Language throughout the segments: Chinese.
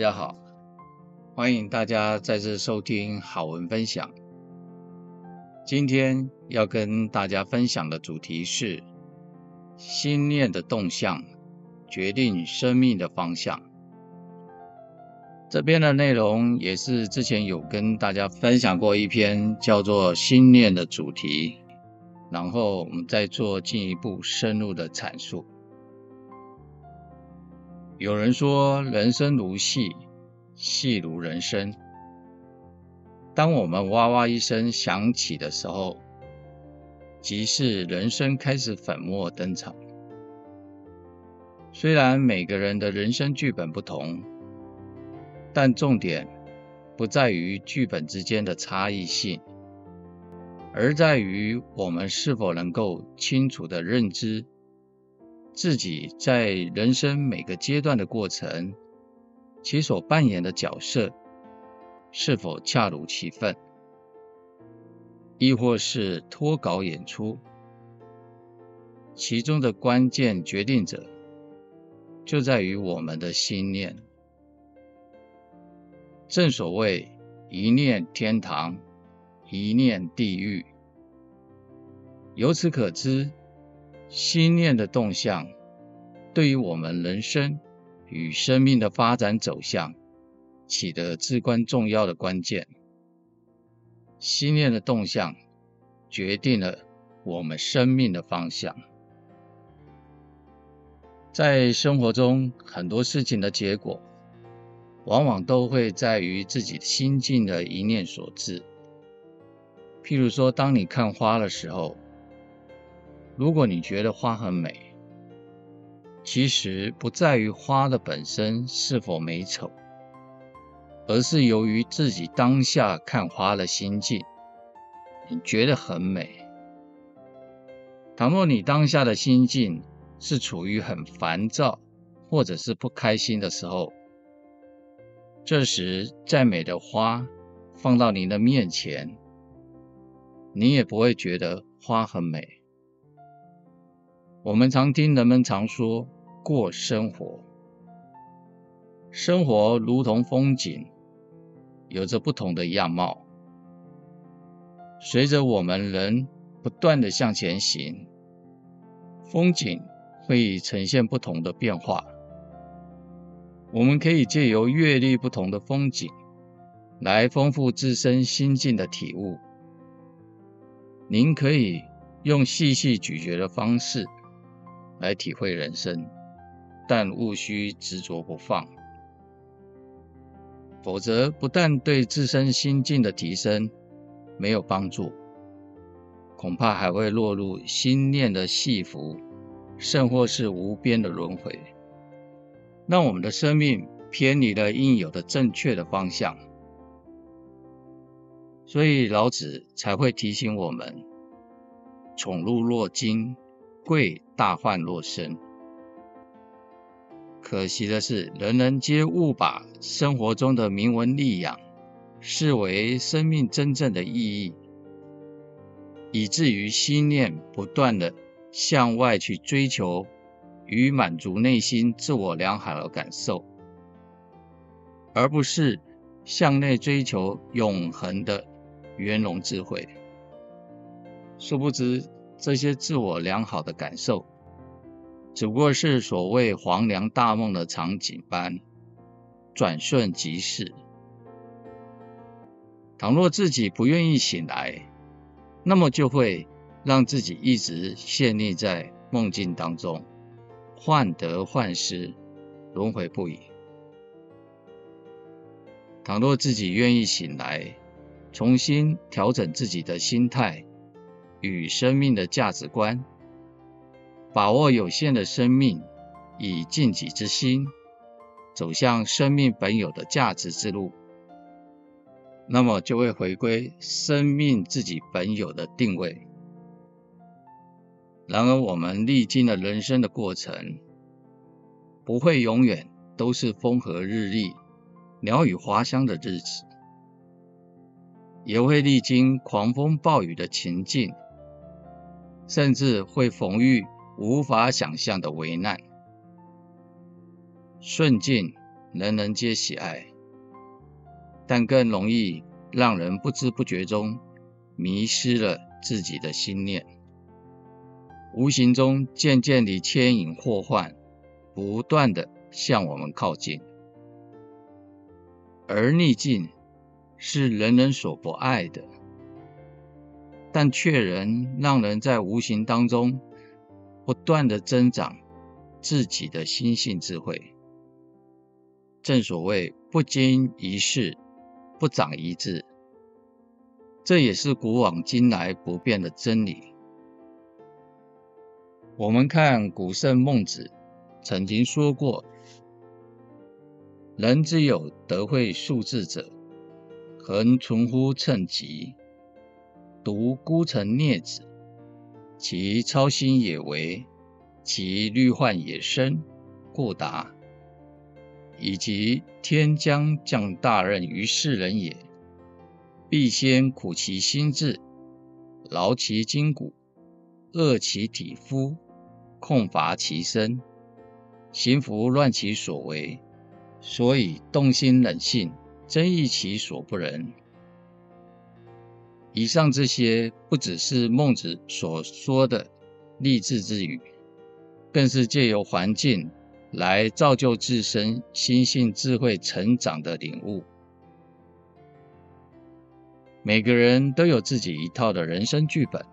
大家好，欢迎大家再次收听好文分享。今天要跟大家分享的主题是：心念的动向决定生命的方向。这边的内容也是之前有跟大家分享过一篇叫做“心念”的主题，然后我们再做进一步深入的阐述。有人说，人生如戏，戏如人生。当我们哇哇一声响起的时候，即是人生开始粉墨登场。虽然每个人的人生剧本不同，但重点不在于剧本之间的差异性，而在于我们是否能够清楚地认知。自己在人生每个阶段的过程，其所扮演的角色是否恰如其分，亦或是脱稿演出？其中的关键决定者，就在于我们的心念。正所谓一念天堂，一念地狱。由此可知。心念的动向，对于我们人生与生命的发展走向，起着至关重要的关键。心念的动向，决定了我们生命的方向。在生活中，很多事情的结果，往往都会在于自己心境的一念所致。譬如说，当你看花的时候，如果你觉得花很美，其实不在于花的本身是否美丑，而是由于自己当下看花的心境，你觉得很美。倘若你当下的心境是处于很烦躁或者是不开心的时候，这时再美的花放到你的面前，你也不会觉得花很美。我们常听人们常说过生活，生活如同风景，有着不同的样貌。随着我们人不断地向前行，风景会呈现不同的变化。我们可以借由阅历不同的风景，来丰富自身心境的体悟。您可以用细细咀嚼的方式。来体会人生，但务须执着不放，否则不但对自身心境的提升没有帮助，恐怕还会落入心念的戏服，甚或是无边的轮回，让我们的生命偏离了应有的正确的方向。所以老子才会提醒我们：宠辱若惊。贵大患若身。可惜的是，人人皆误把生活中的名闻利养视为生命真正的意义，以至于心念不断地向外去追求与满足内心自我良好的感受，而不是向内追求永恒的圆融智慧。殊不知。这些自我良好的感受，只不过是所谓黄粱大梦的场景般转瞬即逝。倘若自己不愿意醒来，那么就会让自己一直陷溺在梦境当中，患得患失，轮回不已。倘若自己愿意醒来，重新调整自己的心态。与生命的价值观，把握有限的生命，以尽己之心走向生命本有的价值之路，那么就会回归生命自己本有的定位。然而，我们历经了人生的过程，不会永远都是风和日丽、鸟语花香的日子，也会历经狂风暴雨的情境。甚至会逢遇无法想象的危难，顺境人人皆喜爱，但更容易让人不知不觉中迷失了自己的心念，无形中渐渐地牵引祸患，不断地向我们靠近。而逆境是人人所不爱的，但却能让人在无形当中不断地增长自己的心性智慧。正所谓不经一事，不长一智，这也是古往今来不变的真理。我们看古圣孟子曾经说过。人之有德慧素质者，恒存乎羼疾。独孤城孽子，其操心也微，其虑患也深，故达。以及天将降大任于世人也，必先苦其心志，劳其筋骨，饿其体肤，空乏其身，行拂乱其所为。所以动心忍性，增益其所不能。以上这些不只是孟子所说的励志之语，更是借由环境来造就自身心性智慧成长的领悟。每个人都有自己一套的人生剧本，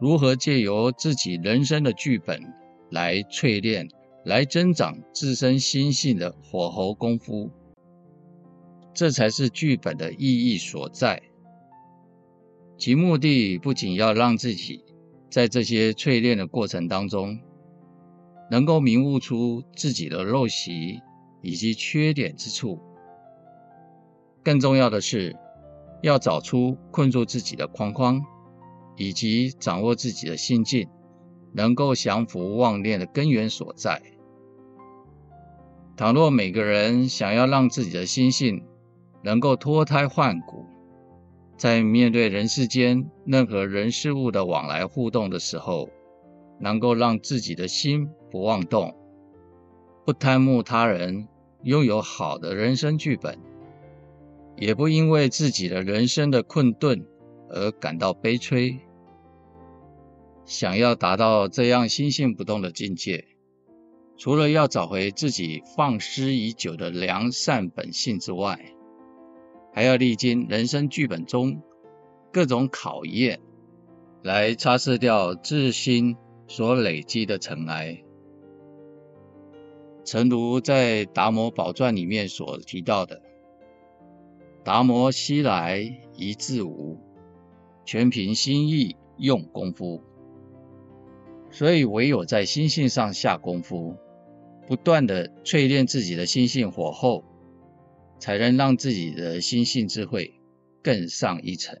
如何借由自己人生的剧本来淬炼？来增长自身心性的火候功夫，这才是剧本的意义所在。其目的不仅要让自己在这些淬炼的过程当中，能够明悟出自己的陋习以及缺点之处，更重要的是，要找出困住自己的框框，以及掌握自己的心境，能够降伏妄念的根源所在。倘若每个人想要让自己的心性能够脱胎换骨，在面对人世间任何人事物的往来互动的时候，能够让自己的心不妄动，不贪慕他人拥有好的人生剧本，也不因为自己的人生的困顿而感到悲催，想要达到这样心性不动的境界。除了要找回自己放失已久的良善本性之外，还要历经人生剧本中各种考验，来擦拭掉自心所累积的尘埃。诚如在《达摩宝传》里面所提到的：“达摩昔来一字无，全凭心意用功夫。”所以，唯有在心性上下功夫。不断的淬炼自己的心性火候，才能让自己的心性智慧更上一层。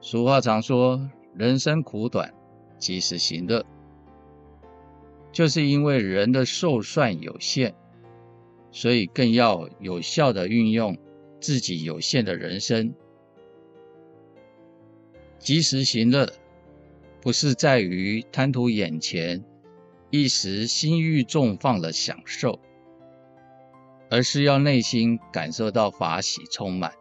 俗话常说：“人生苦短，及时行乐。”就是因为人的寿算有限，所以更要有效的运用自己有限的人生。及时行乐，不是在于贪图眼前。一时心欲纵放的享受，而是要内心感受到法喜充满。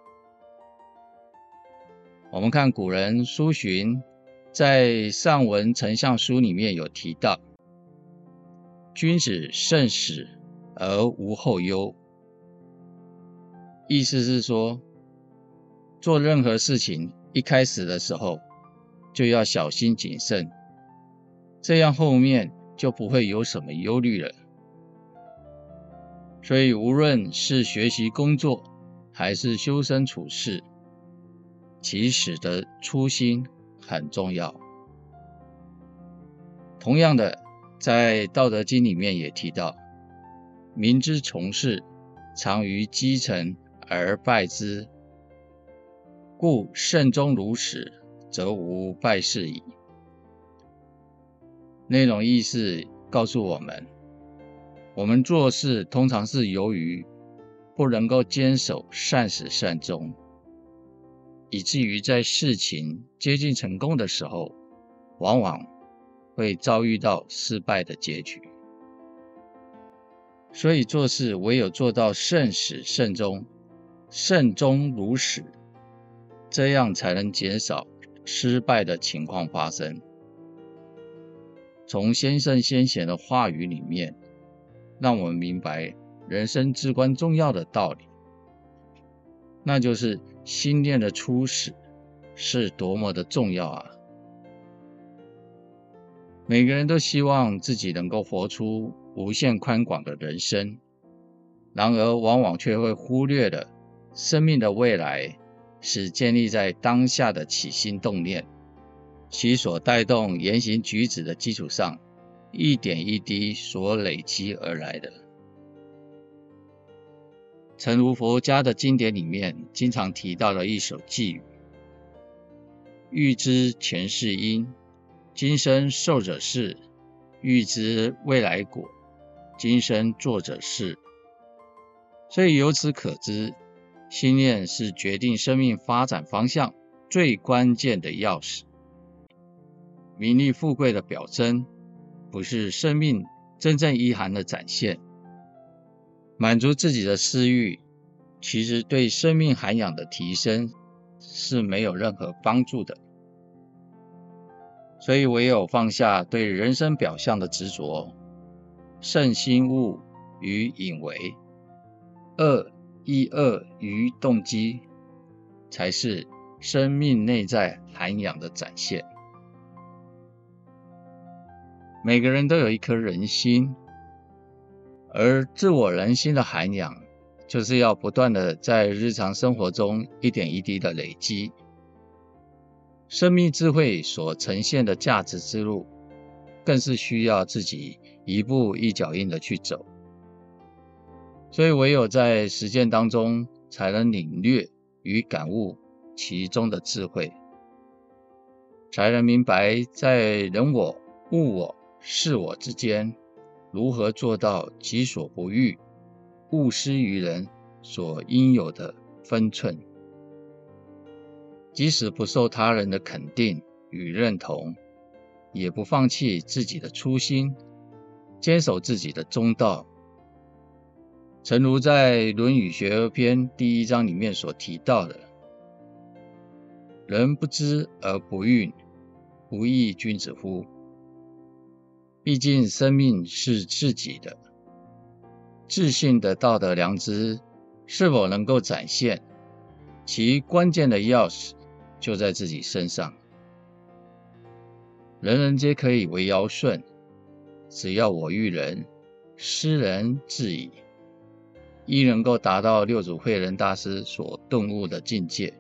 我们看古人苏洵在《上文丞相书》里面有提到：“君子慎始而无后忧。”意思是说，做任何事情一开始的时候就要小心谨慎，这样后面。就不会有什么忧虑了。所以，无论是学习工作，还是修身处世，起始的初心很重要。同样的，在《道德经》里面也提到：“民之从事，常于几程而败之，故慎终如始，则无败事矣。”内容意思告诉我们，我们做事通常是由于不能够坚守善始善终，以至于在事情接近成功的时候，往往会遭遇到失败的结局。所以做事唯有做到慎始慎终，慎终如始，这样才能减少失败的情况发生。从先圣先贤的话语里面，让我们明白人生至关重要的道理，那就是心念的初始是多么的重要啊！每个人都希望自己能够活出无限宽广的人生，然而往往却会忽略了生命的未来是建立在当下的起心动念，其所带动言行举止的基础上，一点一滴所累积而来的。诚如佛家的经典里面经常提到的一首偈语：“欲知前世因，今生受者是；欲知未来果。”今生作者是，所以由此可知，心念是决定生命发展方向最关键的钥匙。名利富贵的表征，不是生命真正意涵的展现。满足自己的私欲，其实对生命涵养的提升是没有任何帮助的。所以唯有放下对人生表象的执着。慎心物与隐为，恶亦恶于动机，才是生命内在涵养的展现。每个人都有一颗人心，而自我人心的涵养，就是要不断的在日常生活中一点一滴的累积。生命智慧所呈现的价值之路，更是需要自己。一步一脚印的去走，所以唯有在实践当中，才能领略与感悟其中的智慧，才能明白在人我、物我、事我之间，如何做到己所不欲，勿施于人所应有的分寸。即使不受他人的肯定与认同，也不放弃自己的初心。坚守自己的中道，诚如在《论语学而篇》第一章里面所提到的：“人不知而不愠，不亦君子乎？”毕竟生命是自己的，自信的道德良知是否能够展现，其关键的钥匙就在自己身上。人人皆可以为尧舜。只要我育人，施仁至矣，亦能够达到六祖慧能大师所顿悟的境界，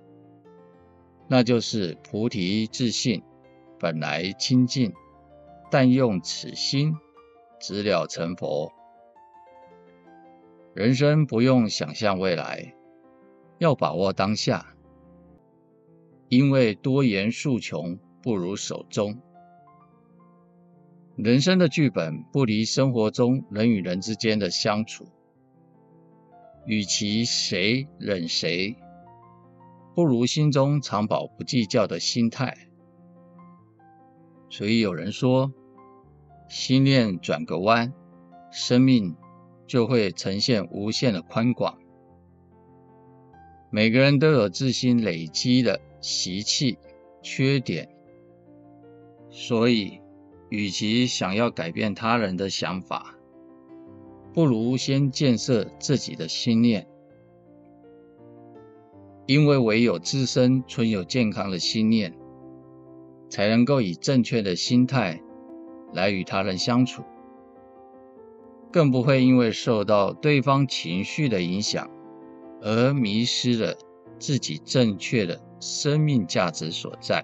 那就是菩提自信，本来清净，但用此心，直了成佛。人生不用想象未来，要把握当下，因为多言数穷，不如守中。人生的剧本不离生活中人与人之间的相处，与其谁忍谁，不如心中常保不计较的心态。所以有人说，心念转个弯，生命就会呈现无限的宽广。每个人都有自心累积的习气、缺点，所以。与其想要改变他人的想法，不如先建设自己的心念，因为唯有自身存有健康的心念，才能够以正确的心态来与他人相处，更不会因为受到对方情绪的影响而迷失了自己正确的生命价值所在。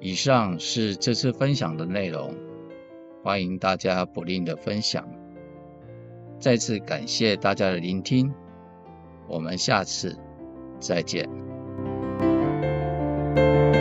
以上是这次分享的内容，欢迎大家不吝的分享。再次感谢大家的聆听，我们下次再见。thank you